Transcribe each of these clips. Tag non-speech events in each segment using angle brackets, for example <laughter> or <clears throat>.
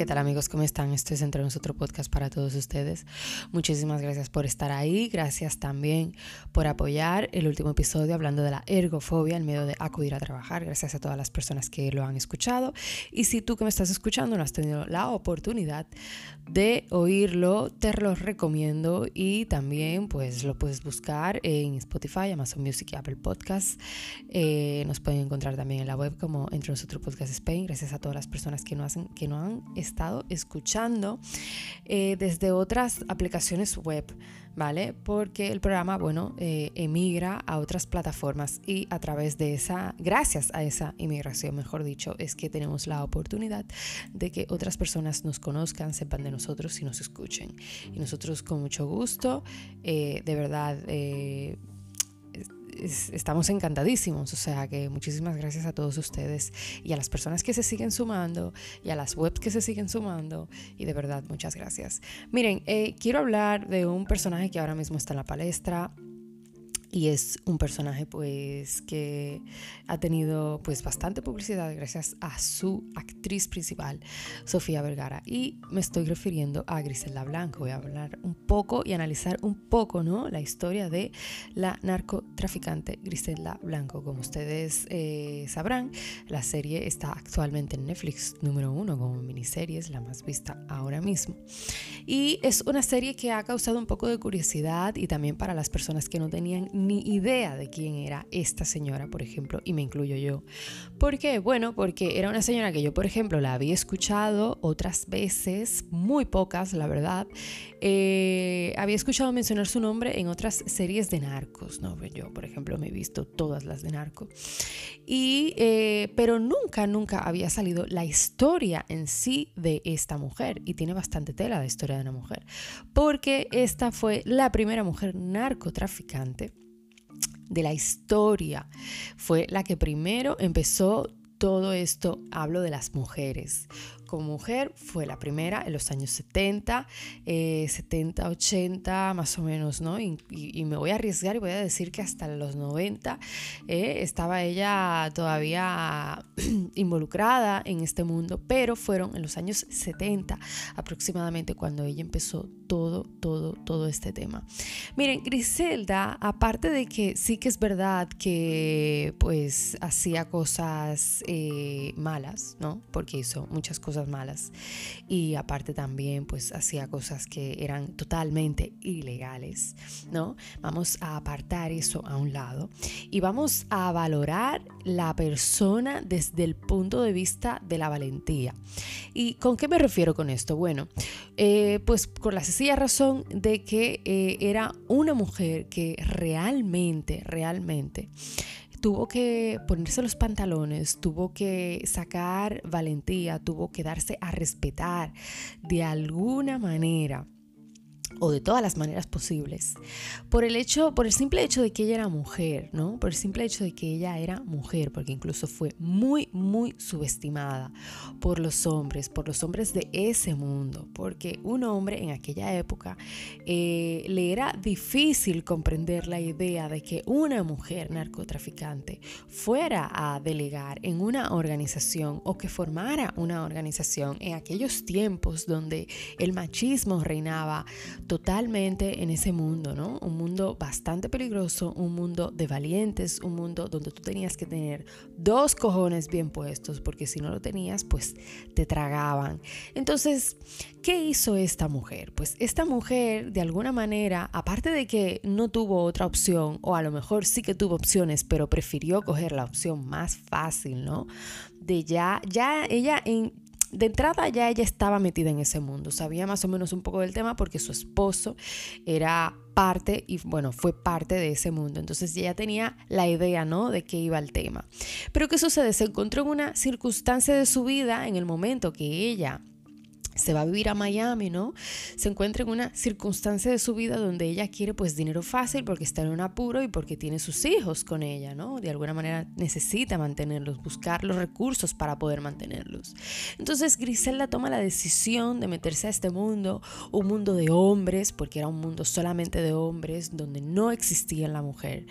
¿Qué tal amigos? ¿Cómo están? Esto es Entre Nosotros Podcast para todos ustedes. Muchísimas gracias por estar ahí. Gracias también por apoyar el último episodio hablando de la ergofobia, el miedo de acudir a trabajar. Gracias a todas las personas que lo han escuchado. Y si tú que me estás escuchando no has tenido la oportunidad de oírlo, te lo recomiendo y también pues lo puedes buscar en Spotify, Amazon Music y Apple Podcasts. Eh, nos pueden encontrar también en la web como Entre Nosotros Podcast Spain. Gracias a todas las personas que no, hacen, que no han estado escuchando eh, desde otras aplicaciones web, ¿vale? Porque el programa, bueno, eh, emigra a otras plataformas y a través de esa, gracias a esa inmigración, mejor dicho, es que tenemos la oportunidad de que otras personas nos conozcan, sepan de nosotros y nos escuchen. Y nosotros con mucho gusto, eh, de verdad, estamos encantadísimos. O sea que muchísimas gracias a todos ustedes y a las personas que se siguen sumando y a las webs que se siguen sumando. Y de verdad, muchas gracias. Miren, eh, quiero hablar de un personaje que ahora mismo está en la palestra y es un personaje pues que ha tenido pues bastante publicidad gracias a su actriz principal Sofía Vergara. Y me estoy refiriendo a Griselda Blanco. Voy a hablar un poco y analizar un poco no la historia de la narcotraficante Griselda Blanco. Como ustedes eh, sabrán la serie está actualmente en Netflix número uno como miniserie es la más vista ahora mismo. Y es una serie que ha causado un poco de curiosidad y también para las personas que no tenían ni idea de quién era esta señora, por ejemplo, y me incluyo yo. ¿Por qué? Bueno, porque era una señora que yo, por ejemplo, la había escuchado otras veces, muy pocas, la verdad. Eh, había escuchado mencionar su nombre en otras series de narcos, ¿no? Yo, por ejemplo, me he visto todas las de narco. Y, eh, pero nunca, nunca había salido la historia en sí de esta mujer. Y tiene bastante tela de historia de una mujer. Porque esta fue la primera mujer narcotraficante de la historia. Fue la que primero empezó todo esto, hablo de las mujeres como mujer fue la primera en los años 70, 70, 80 más o menos, ¿no? Y, me voy a arriesgar y voy a decir que hasta los 90 eh, estaba ella todavía <clears throat> involucrada en este mundo, pero fueron en los años 70 aproximadamente cuando ella empezó todo, todo, todo este tema. Miren, Griselda, aparte de que sí que es verdad que pues hacía cosas eh, malas, ¿no? Porque hizo muchas cosas malas y aparte también pues hacía cosas que eran totalmente ilegales, ¿no? Vamos a apartar eso a un lado y vamos a valorar la persona desde el punto de vista de la valentía. ¿Y con qué me refiero con esto? Bueno, eh, pues con la sencilla razón de que eh, era una mujer que realmente, realmente tuvo que ponerse los pantalones, tuvo que sacar valentía, tuvo que darse a respetar de alguna manera o de todas las maneras posibles, por el hecho, por el simple hecho de que ella era mujer, ¿no? Por el simple hecho de que ella era mujer, porque incluso fue muy, muy subestimada por los hombres, por los hombres de ese mundo, porque un hombre en aquella época eh, le era difícil comprender la idea de que una mujer narcotraficante fuera a delegar en una organización o que formara una organización en aquellos tiempos donde el machismo reinaba totalmente en ese mundo, ¿no? Un mundo bastante peligroso, un mundo de valientes, un mundo donde tú tenías que tener dos cojones bien puestos, porque si no lo tenías, pues te tragaban. Entonces, ¿qué hizo esta mujer? Pues esta mujer, de alguna manera, aparte de que no tuvo otra opción, o a lo mejor sí que tuvo opciones, pero prefirió coger la opción más fácil, ¿no? De ya, ya ella en de entrada ya ella estaba metida en ese mundo, sabía más o menos un poco del tema porque su esposo era parte y bueno, fue parte de ese mundo. Entonces ella tenía la idea, ¿no? De qué iba el tema. Pero ¿qué sucede? Se encontró en una circunstancia de su vida en el momento que ella se va a vivir a Miami, ¿no? Se encuentra en una circunstancia de su vida donde ella quiere pues dinero fácil porque está en un apuro y porque tiene sus hijos con ella, ¿no? De alguna manera necesita mantenerlos, buscar los recursos para poder mantenerlos. Entonces Griselda toma la decisión de meterse a este mundo, un mundo de hombres, porque era un mundo solamente de hombres, donde no existía la mujer.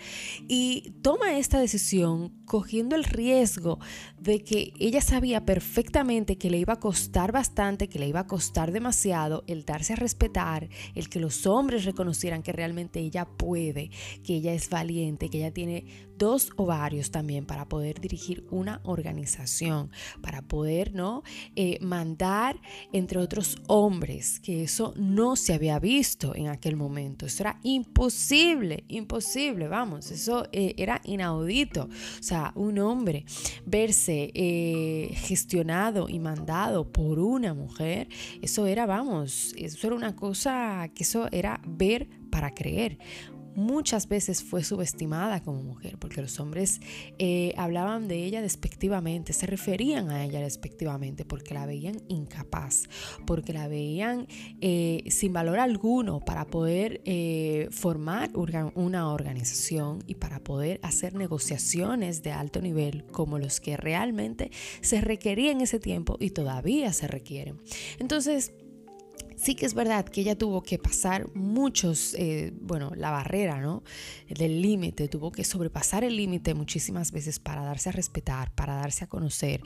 Y toma esta decisión cogiendo el riesgo de que ella sabía perfectamente que le iba a costar bastante, que le iba a costar demasiado el darse a respetar, el que los hombres reconocieran que realmente ella puede, que ella es valiente, que ella tiene dos ovarios también para poder dirigir una organización, para poder ¿no? Eh, mandar entre otros hombres, que eso no se había visto en aquel momento. Eso era imposible, imposible, vamos, eso eh, era inaudito. O sea, un hombre verse eh, gestionado y mandado por una mujer, eso era, vamos, eso era una cosa que eso era ver para creer muchas veces fue subestimada como mujer, porque los hombres eh, hablaban de ella despectivamente, se referían a ella despectivamente, porque la veían incapaz, porque la veían eh, sin valor alguno para poder eh, formar una organización y para poder hacer negociaciones de alto nivel como los que realmente se requerían en ese tiempo y todavía se requieren. Entonces, Sí que es verdad que ella tuvo que pasar muchos, eh, bueno, la barrera, ¿no? Del límite, tuvo que sobrepasar el límite muchísimas veces para darse a respetar, para darse a conocer,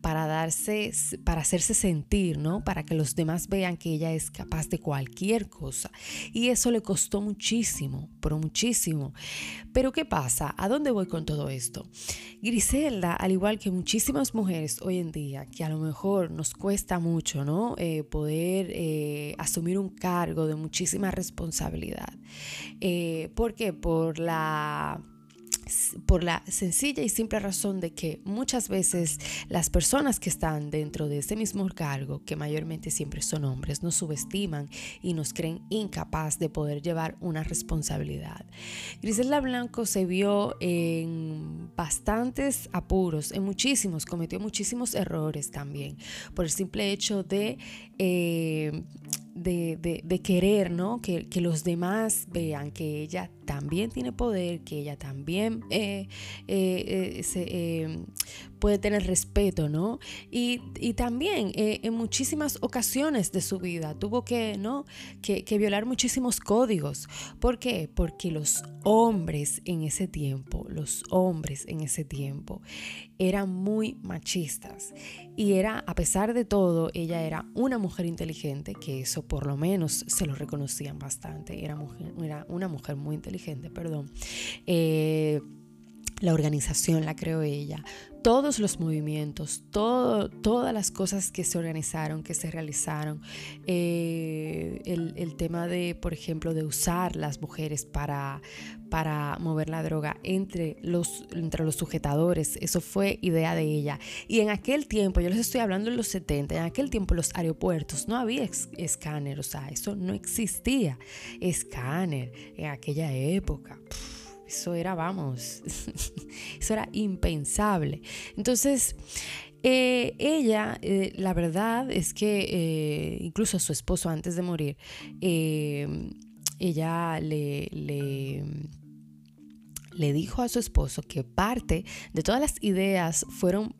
para darse, para hacerse sentir, ¿no? Para que los demás vean que ella es capaz de cualquier cosa. Y eso le costó muchísimo, pero muchísimo. Pero ¿qué pasa? ¿A dónde voy con todo esto? Griselda, al igual que muchísimas mujeres hoy en día, que a lo mejor nos cuesta mucho, ¿no? Eh, poder... Eh, asumir un cargo de muchísima responsabilidad. Eh, ¿Por qué? Por la por la sencilla y simple razón de que muchas veces las personas que están dentro de ese mismo cargo, que mayormente siempre son hombres, nos subestiman y nos creen incapaz de poder llevar una responsabilidad. Griselda Blanco se vio en bastantes apuros, en muchísimos, cometió muchísimos errores también, por el simple hecho de... Eh, de, querer, ¿no? Que, los demás vean que ella también tiene poder, que ella también eh, eh, eh, puede tener respeto, ¿no? Y, también en muchísimas ocasiones de su vida tuvo que, ¿no? Que, que, violar muchísimos códigos. ¿Por qué? Porque los hombres en ese tiempo, los hombres en ese tiempo eran muy machistas. Y era, a pesar de todo, ella era una mujer inteligente, que eso por lo menos se lo reconocían bastante. Era, mujer, era una mujer muy inteligente, perdón. Eh, la organización la creó ella, todos los movimientos, todas las cosas que se organizaron, que se realizaron, eh, el, tema de, por ejemplo, de usar las mujeres para, para mover la droga entre los, entre los sujetadores, eso fue idea de ella. Y en aquel tiempo, yo les estoy hablando en los 70, en aquel tiempo los aeropuertos no había escáner, o sea, eso no existía, escáner en aquella época. Eso era, vamos, <laughs> eso era impensable. Entonces, eh, ella, eh, la verdad es que eh, incluso su esposo antes de morir, ella le, le, le, dijo a su esposo que parte de todas las ideas fueron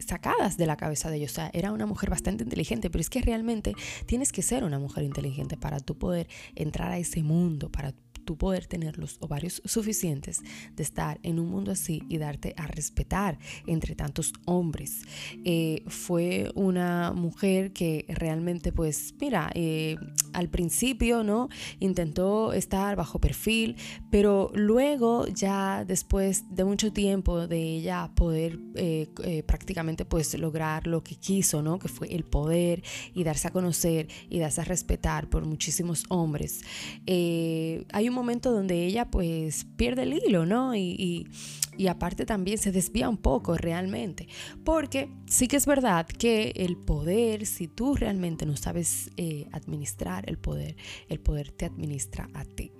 sacadas de la cabeza de ella. O sea, era una mujer bastante inteligente, pero es que realmente tienes que ser una mujer inteligente para tú poder entrar a ese mundo, para tú poder tener los ovarios suficientes de estar en un mundo así y darte a respetar entre tantos hombres. Eh, fue una mujer que realmente, pues, mira, eh, al principio, ¿no? Intentó estar bajo perfil, pero luego ya después de mucho tiempo de ella poder eh, prácticamente, pues, lograr lo que quiso, ¿no? Que fue el poder y darse a conocer y darse a respetar por muchísimos hombres. hay un momento donde ella pues pierde el hilo, ¿no? Y, y, aparte también se desvía un poco realmente, porque sí que es verdad que el poder, si tú realmente no sabes eh, administrar el poder, el poder te administra a ti.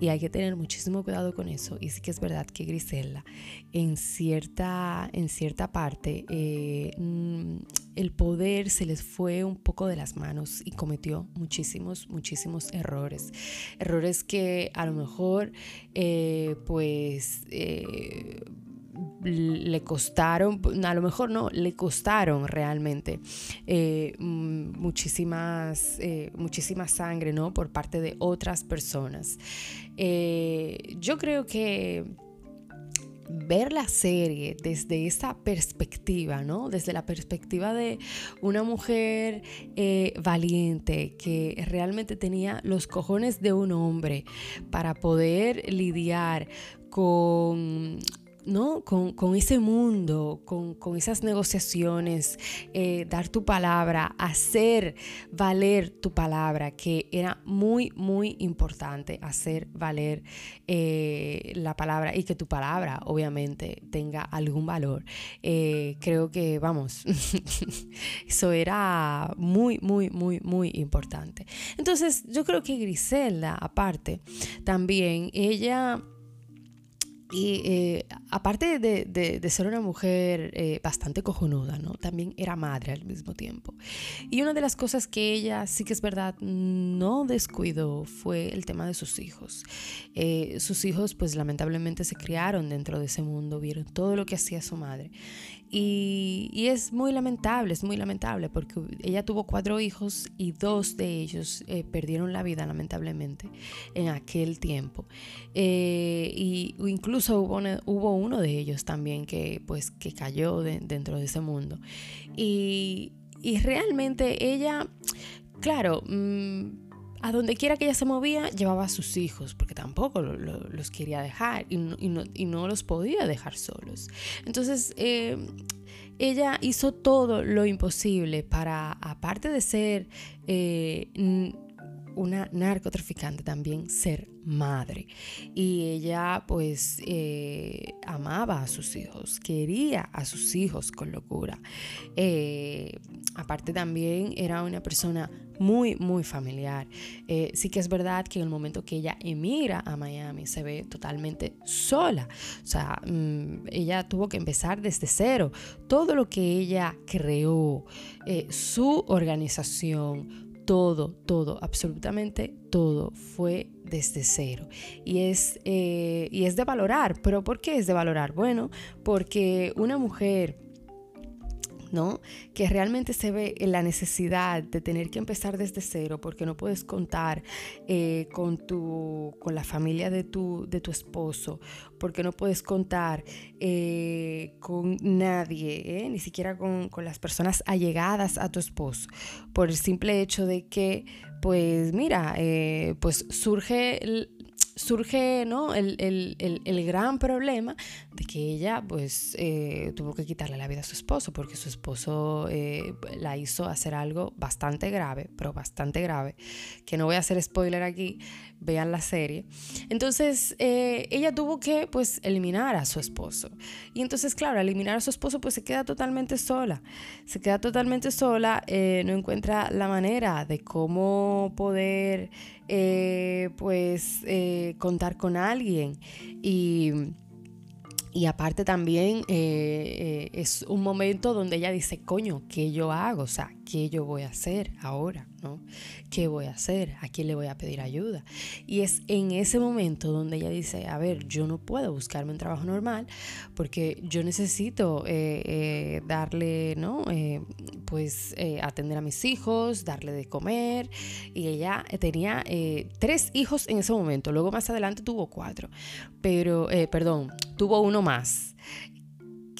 Y hay que tener muchísimo cuidado con eso. Y sí que es verdad que Grisela en cierta, en cierta parte eh, mm, el poder se les fue un poco de las manos y cometió muchísimos, muchísimos errores. Errores que a lo mejor, eh, pues, eh, le costaron, a lo mejor no, le costaron realmente eh, muchísimas, muchísima sangre, ¿no? Por parte de otras personas. yo creo que ver la serie desde esa perspectiva, ¿no? Desde la perspectiva de una mujer eh, valiente que realmente tenía los cojones de un hombre para poder lidiar con ¿no? Con, ese mundo, con, esas negociaciones, eh, dar tu palabra, hacer valer tu palabra, que era muy, muy importante, hacer valer eh, la palabra y que tu palabra obviamente tenga algún valor. Eh, creo que, vamos, <laughs> eso era muy, muy, muy, muy importante. Entonces, yo creo que Griselda, aparte, también ella aparte de, ser una mujer eh, bastante cojonuda. También era madre al mismo tiempo. Y una de las cosas que ella sí que es verdad no descuidó fue el tema de sus hijos. Eh, sus hijos pues lamentablemente se criaron dentro de ese mundo, vieron todo lo que hacía su madre. Y, es muy lamentable, es muy lamentable porque ella tuvo cuatro hijos y dos de ellos eh, perdieron la vida lamentablemente en aquel tiempo. Y incluso hubo, hubo, uno de ellos también que pues que cayó dentro de ese mundo. Y, realmente ella, claro, mm, a donde quiera que ella se movía, llevaba a sus hijos, porque tampoco los quería dejar y no, los podía dejar solos. Entonces, eh, ella hizo todo lo imposible para, aparte de ser eh, una narcotraficante, también ser madre. Y ella pues eh, amaba a sus hijos, quería a sus hijos con locura. Eh, aparte también era una persona muy, muy familiar. Eh, sí que es verdad que en el momento que ella emigra a Miami se ve totalmente sola. O sea, mm, ella tuvo que empezar desde cero. Todo lo que ella creó, su organización, todo, todo, absolutamente todo fue desde cero. Y es, eh, y es de valorar. ¿Pero por qué es de valorar? Bueno, porque una mujer ¿no? Que realmente se ve la necesidad de tener que empezar desde cero porque no puedes contar eh, con, tu, con la familia de tu, de tu esposo, porque no puedes contar eh, con nadie, ¿eh? ni siquiera con, con las personas allegadas a tu esposo, por el simple hecho de que, pues mira, pues surge... El, surge ¿no? el, gran problema de que ella pues eh, tuvo que quitarle la vida a su esposo porque su esposo eh, la hizo hacer algo bastante grave, pero bastante grave, que no voy a hacer spoiler aquí, vean la serie. Entonces eh, ella tuvo que pues eliminar a su esposo. Y entonces claro, eliminar a su esposo pues se queda totalmente sola, se queda totalmente sola, no encuentra la manera de cómo poder pues contar con alguien y y aparte también eh, eh, es un momento donde ella dice, coño, ¿qué yo hago? O sea, ¿qué yo voy a hacer ahora? ¿No? ¿Qué voy a hacer? ¿A quién le voy a pedir ayuda? Y es en ese momento donde ella dice, a ver, yo no puedo buscarme un trabajo normal porque yo necesito eh, darle, ¿no? pues atender a mis hijos, darle de comer. Y ella tenía tres hijos en ese momento, luego más adelante tuvo cuatro, pero, perdón, tuvo uno más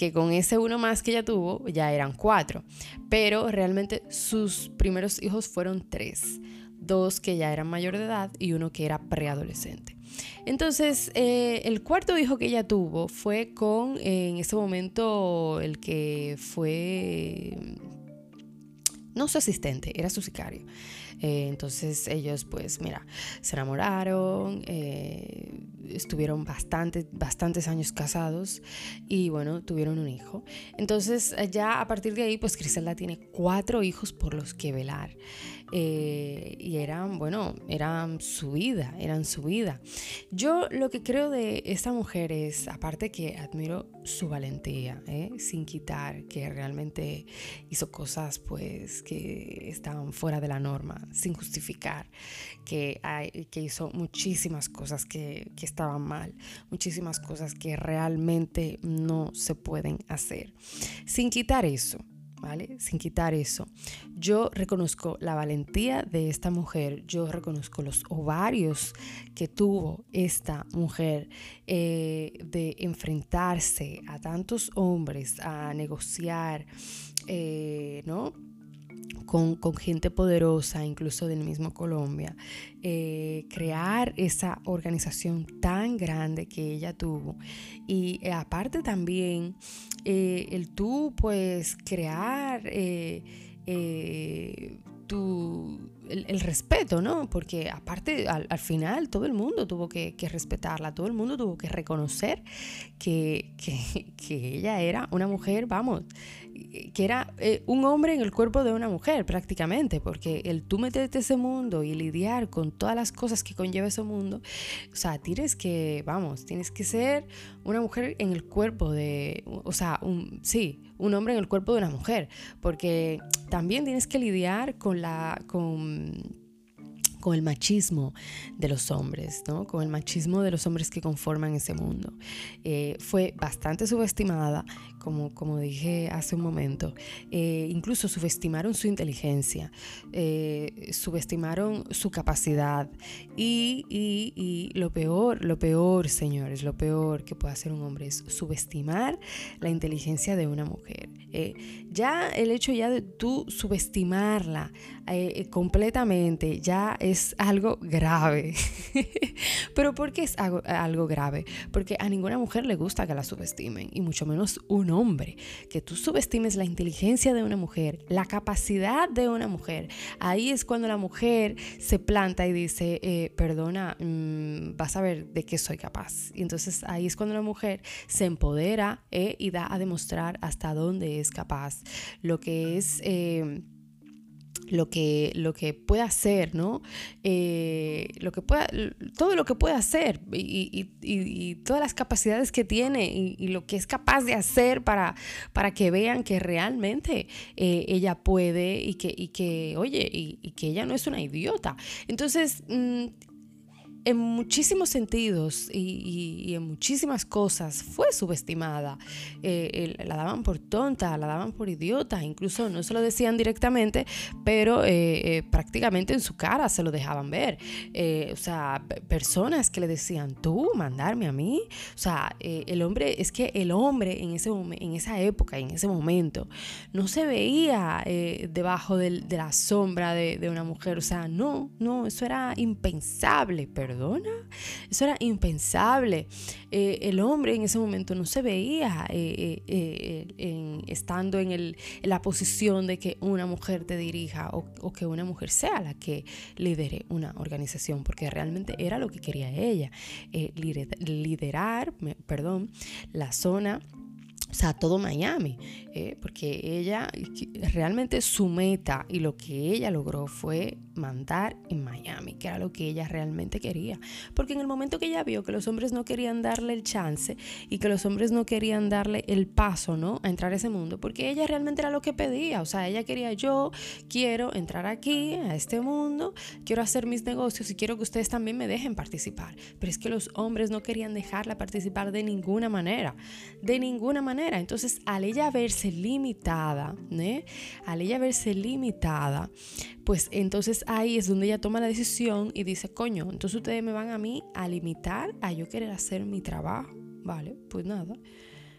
que con ese uno más que ella tuvo ya eran cuatro, pero realmente sus primeros hijos fueron tres, dos que ya eran mayor de edad y uno que era preadolescente. Entonces, eh, el cuarto hijo que ella tuvo fue con, en ese momento, el que fue, no su asistente, era su sicario. Eh, entonces ellos pues mira, se enamoraron, eh, estuvieron bastante, bastantes años casados y bueno, tuvieron un hijo. Entonces ya a partir de ahí pues Griselda tiene cuatro hijos por los que velar. Eh, y eran, bueno, eran su vida, eran su vida. Yo lo que creo de esta mujer es, aparte que admiro su valentía, ¿eh? sin quitar que realmente hizo cosas pues que estaban fuera de la norma, sin justificar, que, que hizo muchísimas cosas que, que estaban mal, muchísimas cosas que realmente no se pueden hacer. Sin quitar eso, ¿vale? Sin quitar eso. Yo reconozco la valentía de esta mujer, yo reconozco los ovarios que tuvo esta mujer eh, de enfrentarse a tantos hombres, a negociar, eh, ¿no? Con, gente poderosa, incluso del mismo Colombia, eh, crear esa organización tan grande que ella tuvo. Y eh, aparte también, eh, el tú, pues, crear tu, el, respeto, ¿no? Porque aparte, al, final, todo el mundo tuvo que, respetarla, todo el mundo tuvo que reconocer que ella era una mujer, vamos, que era eh, un hombre en el cuerpo de una mujer prácticamente, porque el tú meterte ese mundo y lidiar con todas las cosas que conlleva ese mundo, o sea, tienes que, vamos, tienes que ser una mujer en el cuerpo de, o sea, un, sí, un hombre en el cuerpo de una mujer, porque también tienes que lidiar con la, con con el machismo de los hombres, ¿no? con el machismo de los hombres que conforman ese mundo. Eh, fue bastante subestimada, como, como dije hace un momento. Eh, incluso subestimaron su inteligencia, eh, subestimaron su capacidad y, y, y, lo peor, lo peor, señores, lo peor que puede hacer un hombre es subestimar la inteligencia de una mujer. ya el hecho ya de tú subestimarla completamente ya es algo grave. <laughs> Pero ¿por qué es algo, algo, grave? Porque a ninguna mujer le gusta que la subestimen, y mucho menos hombre. Que tú subestimes la inteligencia de una mujer, la capacidad de una mujer. Ahí es cuando la mujer se planta y dice, eh, perdona, mm, vas a ver de qué soy capaz. Y entonces ahí es cuando la mujer se empodera eh, y da a demostrar hasta dónde es capaz. Lo que es... Eh, lo que, lo que puede hacer, ¿no? Eh, lo que pueda, todo lo que puede hacer y, todas las capacidades que tiene y, lo que es capaz de hacer para, para que vean que realmente eh, ella puede y que, que oye, y, que ella no es una idiota. Entonces, mm, en muchísimos sentidos y, en muchísimas cosas fue subestimada. Eh, la daban por tonta, la daban por idiota, incluso no se lo decían directamente, pero eh, eh, prácticamente en su cara se lo dejaban ver. o sea, personas que le decían, tú mandarme a mí. O sea, el hombre, es que el hombre en, ese, en esa época, en ese momento, no se veía debajo de la sombra de, de, una mujer. O sea, no, no, eso era impensable. Pero perdona. Eso era impensable. Eh, el hombre en ese momento no se veía eh, eh, estando en, la posición de que una mujer te dirija o, que una mujer sea la que lidere una organización, porque realmente era lo que quería ella, liderar, perdón, la zona o sea, todo Miami, eh, porque ella realmente su meta y lo que ella logró fue mandar en Miami, que era lo que ella realmente quería. Porque en el momento que ella vio que los hombres no querían darle el chance y que los hombres no querían darle el paso, ¿no? A entrar a ese mundo, porque ella realmente era lo que pedía, o sea, ella quería, yo quiero entrar aquí, a este mundo, quiero hacer mis negocios y quiero que ustedes también me dejen participar. Pero es que los hombres no querían dejarla participar de ninguna manera, de ninguna manera entonces, al ella verse limitada, ¿eh? al ella verse limitada, pues entonces ahí es donde ella toma la decisión y dice, coño, entonces ustedes me van a mí a limitar a yo querer hacer mi trabajo. Vale, pues nada,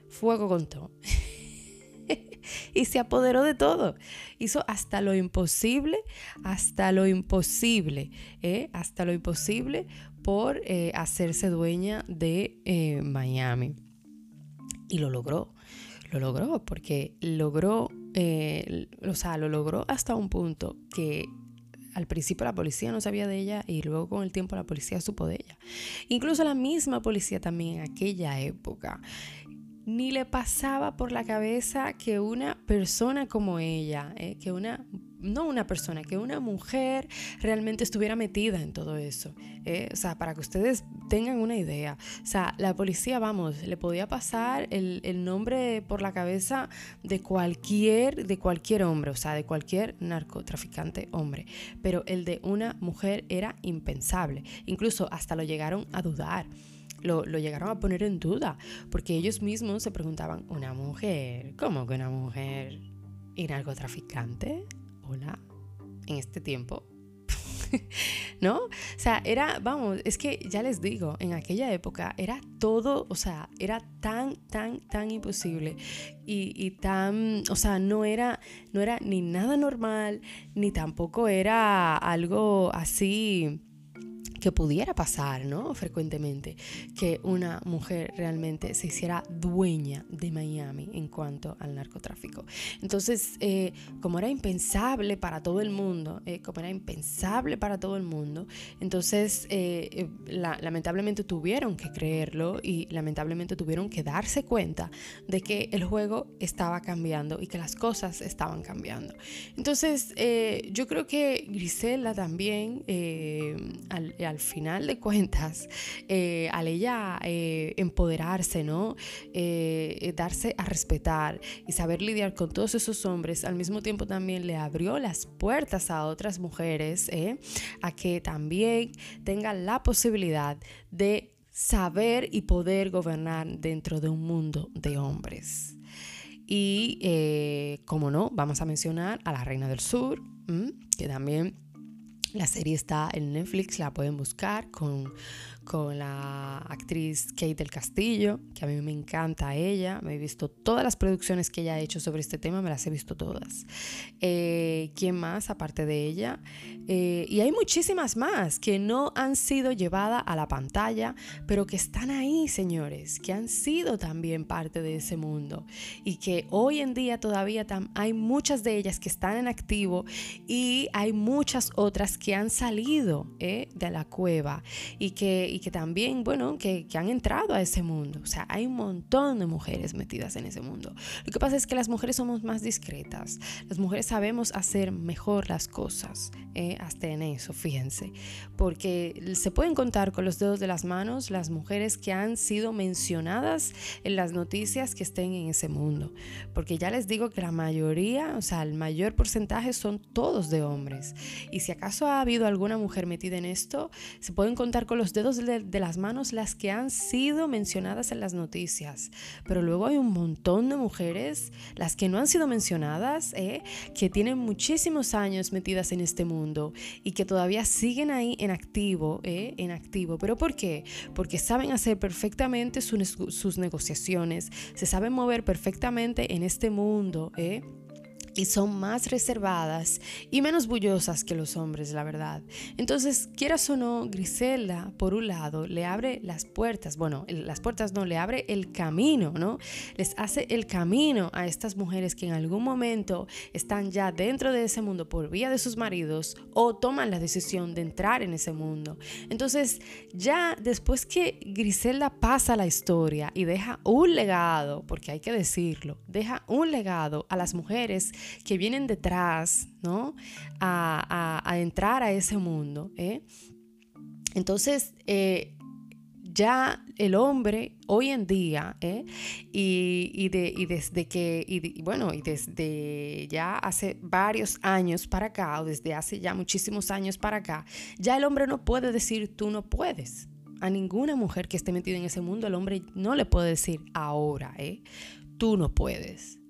fuego con todo. <laughs> y se apoderó de todo. Hizo hasta lo imposible, hasta lo imposible, ¿eh? hasta lo imposible por eh, hacerse dueña de eh, Miami. Y lo logró lo logró, porque logró, eh, o sea, lo logró hasta un punto que al principio la policía no sabía de ella y luego con el tiempo la policía supo de ella. Incluso la misma policía también en aquella época ni le pasaba por la cabeza que una persona como ella, eh, que una no una persona, que una mujer realmente estuviera metida en todo eso. ¿eh? O sea, para que ustedes tengan una idea. O sea, la policía, vamos, le podía pasar el, el nombre por la cabeza de cualquier, de cualquier hombre, o sea, de cualquier narcotraficante hombre. Pero el de una mujer era impensable. Incluso hasta lo llegaron a dudar. Lo, lo, llegaron a poner en duda, porque ellos mismos se preguntaban, ¿una mujer? ¿Cómo que una mujer? ¿Y narcotraficante? Hola, en este tiempo. <laughs> ¿No? O sea, era, vamos, es que ya les digo, en aquella época era todo, o sea, era tan, tan, tan imposible y, y, tan, o sea, no era, no era ni nada normal, ni tampoco era algo así que pudiera pasar, ¿no? Frecuentemente, que una mujer realmente se hiciera dueña de Miami en cuanto al narcotráfico. Entonces, eh, como era impensable para todo el mundo, eh, como era impensable para todo el mundo, entonces eh, lamentablemente tuvieron que creerlo y lamentablemente tuvieron que darse cuenta de que el juego estaba cambiando y que las cosas estaban cambiando. Entonces, yo creo que Grisela también, al, al final de cuentas, eh, al ella eh, empoderarse, ¿no? Eh, darse a respetar y saber lidiar con todos esos hombres, al mismo tiempo también le abrió las puertas a otras mujeres, a que también tengan la posibilidad de saber y poder gobernar dentro de un mundo de hombres. Y, como no, vamos a mencionar a la Reina del Sur, que también la serie está en Netflix, la pueden buscar con con la actriz Kate del Castillo, que a mí me encanta ella. Me he visto todas las producciones que ella ha hecho sobre este tema, me las he visto todas. Eh, ¿Quién más aparte de ella? Eh, y hay muchísimas más que no han sido llevadas a la pantalla, pero que están ahí, señores, que han sido también parte de ese mundo y que hoy en día todavía hay muchas de ellas que están en activo y hay muchas otras que han salido eh, de la cueva y que y que también, bueno, que, que, han entrado a ese mundo. O sea, hay un montón de mujeres metidas en ese mundo. Lo que pasa es que las mujeres somos más discretas. Las mujeres sabemos hacer mejor las cosas, eh, hasta en eso, fíjense. Porque se pueden contar con los dedos de las manos las mujeres que han sido mencionadas en las noticias que estén en ese mundo. Porque ya les digo que la mayoría, o sea, el mayor porcentaje son todos de hombres. Y si acaso ha habido alguna mujer metida en esto, se pueden contar con los dedos de, las manos las que han sido mencionadas en las noticias, pero luego hay un montón de mujeres, las que no han sido mencionadas, ¿eh? que tienen muchísimos años metidas en este mundo y que todavía siguen ahí en activo, ¿eh? en activo. ¿Pero por qué? Porque saben hacer perfectamente sus negociaciones, se saben mover perfectamente en este mundo. ¿eh? Y son más reservadas y menos bullosas que los hombres, la verdad. Entonces, quieras o no, Griselda, por un lado, le abre las puertas, bueno, las puertas no, le abre el camino, ¿no? Les hace el camino a estas mujeres que en algún momento están ya dentro de ese mundo por vía de sus maridos o toman la decisión de entrar en ese mundo. Entonces, ya después que Griselda pasa la historia y deja un legado, porque hay que decirlo, deja un legado a las mujeres que vienen detrás, ¿no? A, entrar a ese mundo. ¿eh? Entonces, eh, ya el hombre hoy en día, ¿eh? y, de, desde que, y bueno, y desde ya hace varios años para acá, o desde hace ya muchísimos años para acá, ya el hombre no puede decir tú no puedes. A ninguna mujer que esté metida en ese mundo, el hombre no le puede decir ahora, ¿eh? Tú no puedes.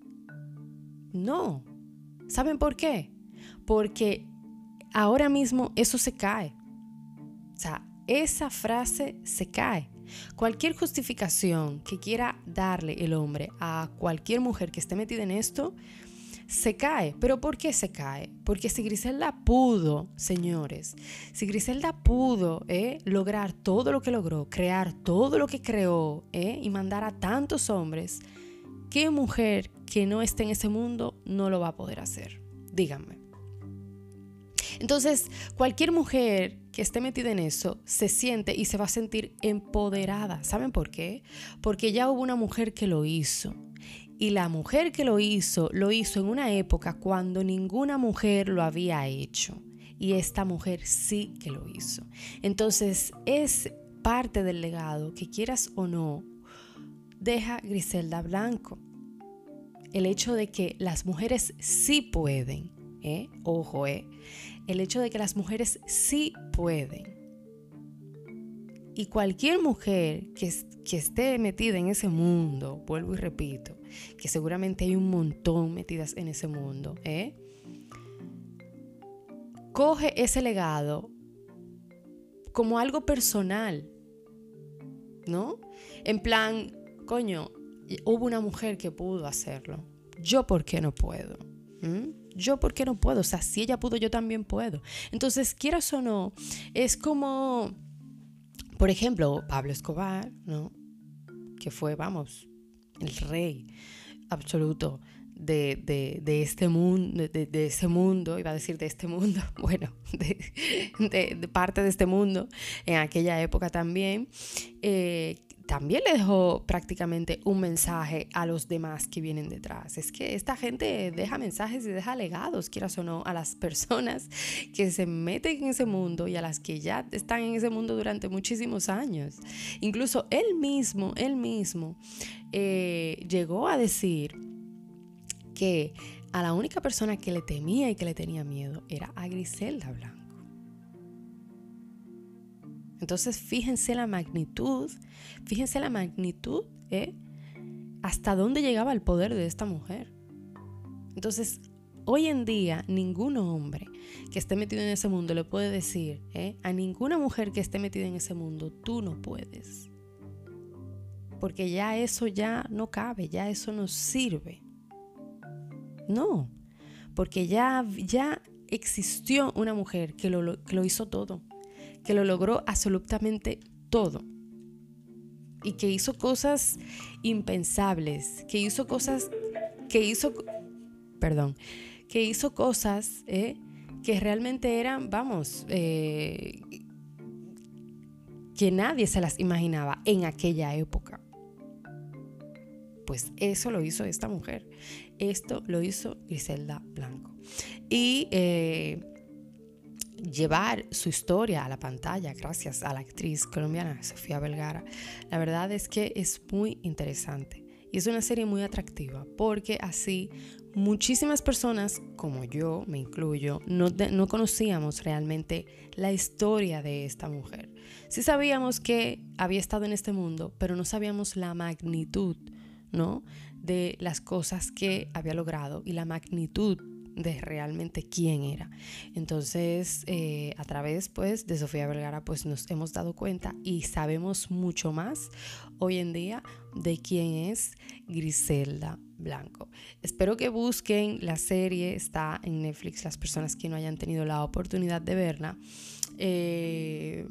No. ¿Saben por qué? Porque ahora mismo eso se cae. O sea, esa frase se cae. Cualquier justificación que quiera darle el hombre a cualquier mujer que esté metida en esto, se cae. ¿Pero por qué se cae? Porque si Griselda pudo, señores, si Griselda pudo eh, lograr todo lo que logró, crear todo lo que creó eh, y mandar a tantos hombres, ¿qué mujer que no esté en ese mundo no lo va a poder hacer? Díganme. Entonces, cualquier mujer que esté metida en eso se siente y se va a sentir empoderada. ¿Saben por qué? Porque ya hubo una mujer que lo hizo Y la mujer que lo hizo, lo hizo en una época cuando ninguna mujer lo había hecho. Y esta mujer sí que lo hizo. Entonces es parte del legado que quieras o no, deja Griselda Blanco. El hecho de que las mujeres sí pueden, ¿eh? ojo, ¿eh? el hecho de que las mujeres sí pueden. Y cualquier mujer que, que esté metida en ese mundo, vuelvo y repito, que seguramente hay un montón metidas en ese mundo, ¿eh? coge ese legado como algo personal, ¿no? En plan, coño, hubo una mujer que pudo hacerlo. Yo, ¿por qué no puedo? ¿Mm? Yo, ¿por qué no puedo? O sea, si ella pudo, yo también puedo. Entonces, quieras o no, es como, por ejemplo, Pablo Escobar, ¿no? Que fue, vamos, el rey absoluto de, este mundo, de, ese mundo, iba a decir de este mundo, <laughs> bueno, de, parte de este mundo, en aquella época también, eh, también le dejó prácticamente un mensaje a los demás que vienen detrás. Es que esta gente deja mensajes y deja legados, quieras o no, a las personas que se meten en ese mundo y a las que ya están en ese mundo durante muchísimos años. Incluso él mismo, él mismo, eh, llegó a decir que a la única persona que le temía y que le tenía miedo era a Griselda Blanco. Entonces fíjense la magnitud, fíjense la magnitud, ¿eh? Hasta dónde llegaba el poder de esta mujer. Entonces, hoy en día, ningún hombre que esté metido en ese mundo le puede decir ¿eh? a ninguna mujer que esté metida en ese mundo, tú no puedes. Porque ya eso ya no cabe, ya eso no sirve. No, porque ya, ya existió una mujer que lo, lo hizo todo, que lo logró absolutamente todo y que hizo cosas impensables, que hizo cosas, que hizo, perdón, que hizo cosas eh, que realmente eran, vamos, eh, que nadie se las imaginaba en aquella época. Pues eso lo hizo esta mujer. Esto lo hizo Griselda Blanco. Y eh, llevar su historia a la pantalla gracias a la actriz colombiana Sofía Vergara, la verdad es que es muy interesante. Y es una serie muy atractiva porque así muchísimas personas, como yo me incluyo, no, no, conocíamos realmente la historia de esta mujer. Sí sabíamos que había estado en este mundo, pero no sabíamos la magnitud ¿no? De las cosas que había logrado y la magnitud de realmente quién era. Entonces, eh, a través pues de Sofía Vergara pues nos hemos dado cuenta y sabemos mucho más hoy en día de quién es Griselda Blanco. Espero que busquen la serie, está en Netflix, las personas que no hayan tenido la oportunidad de verla. Eh,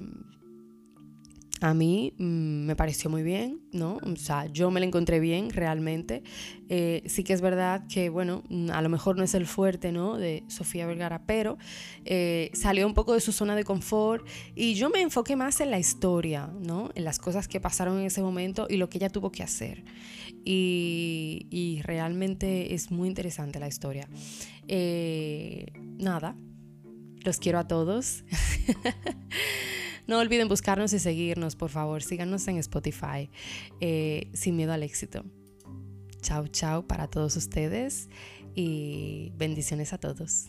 a mí mm, me pareció muy bien, ¿no? O sea, yo me la encontré bien realmente. Eh, sí que es verdad que, bueno, mm, a lo mejor no es el fuerte, ¿no? De Sofía Vergara, pero eh, salió un poco de su zona de confort y yo me enfoqué más en la historia, ¿no? En las cosas que pasaron en ese momento y lo que ella tuvo que hacer. Y, realmente es muy interesante la historia. Eh, nada, los quiero a todos. <laughs> No olviden buscarnos y seguirnos, por favor. Síganos en Spotify. Eh, sin miedo al éxito. Chao, chao para todos ustedes y bendiciones a todos.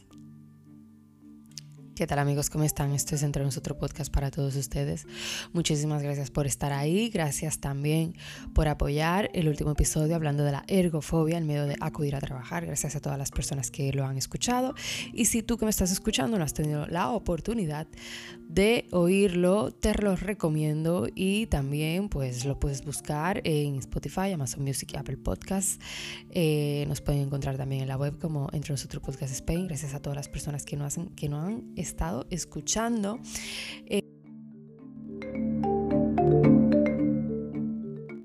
¿Qué tal amigos? ¿Cómo están? Esto es Entre Nosotros Podcast para todos ustedes. Muchísimas gracias por estar ahí. Gracias también por apoyar el último episodio hablando de la ergofobia, el miedo de acudir a trabajar. Gracias a todas las personas que lo han escuchado. Y si tú que me estás escuchando no has tenido la oportunidad de oírlo, te lo recomiendo y también pues lo puedes buscar en Spotify, Amazon Music y Apple Podcasts. Eh, nos pueden encontrar también en la web como Entre Nosotros Podcast Spain. Gracias a todas las personas que no, hacen, que no han estado escuchando. Eh,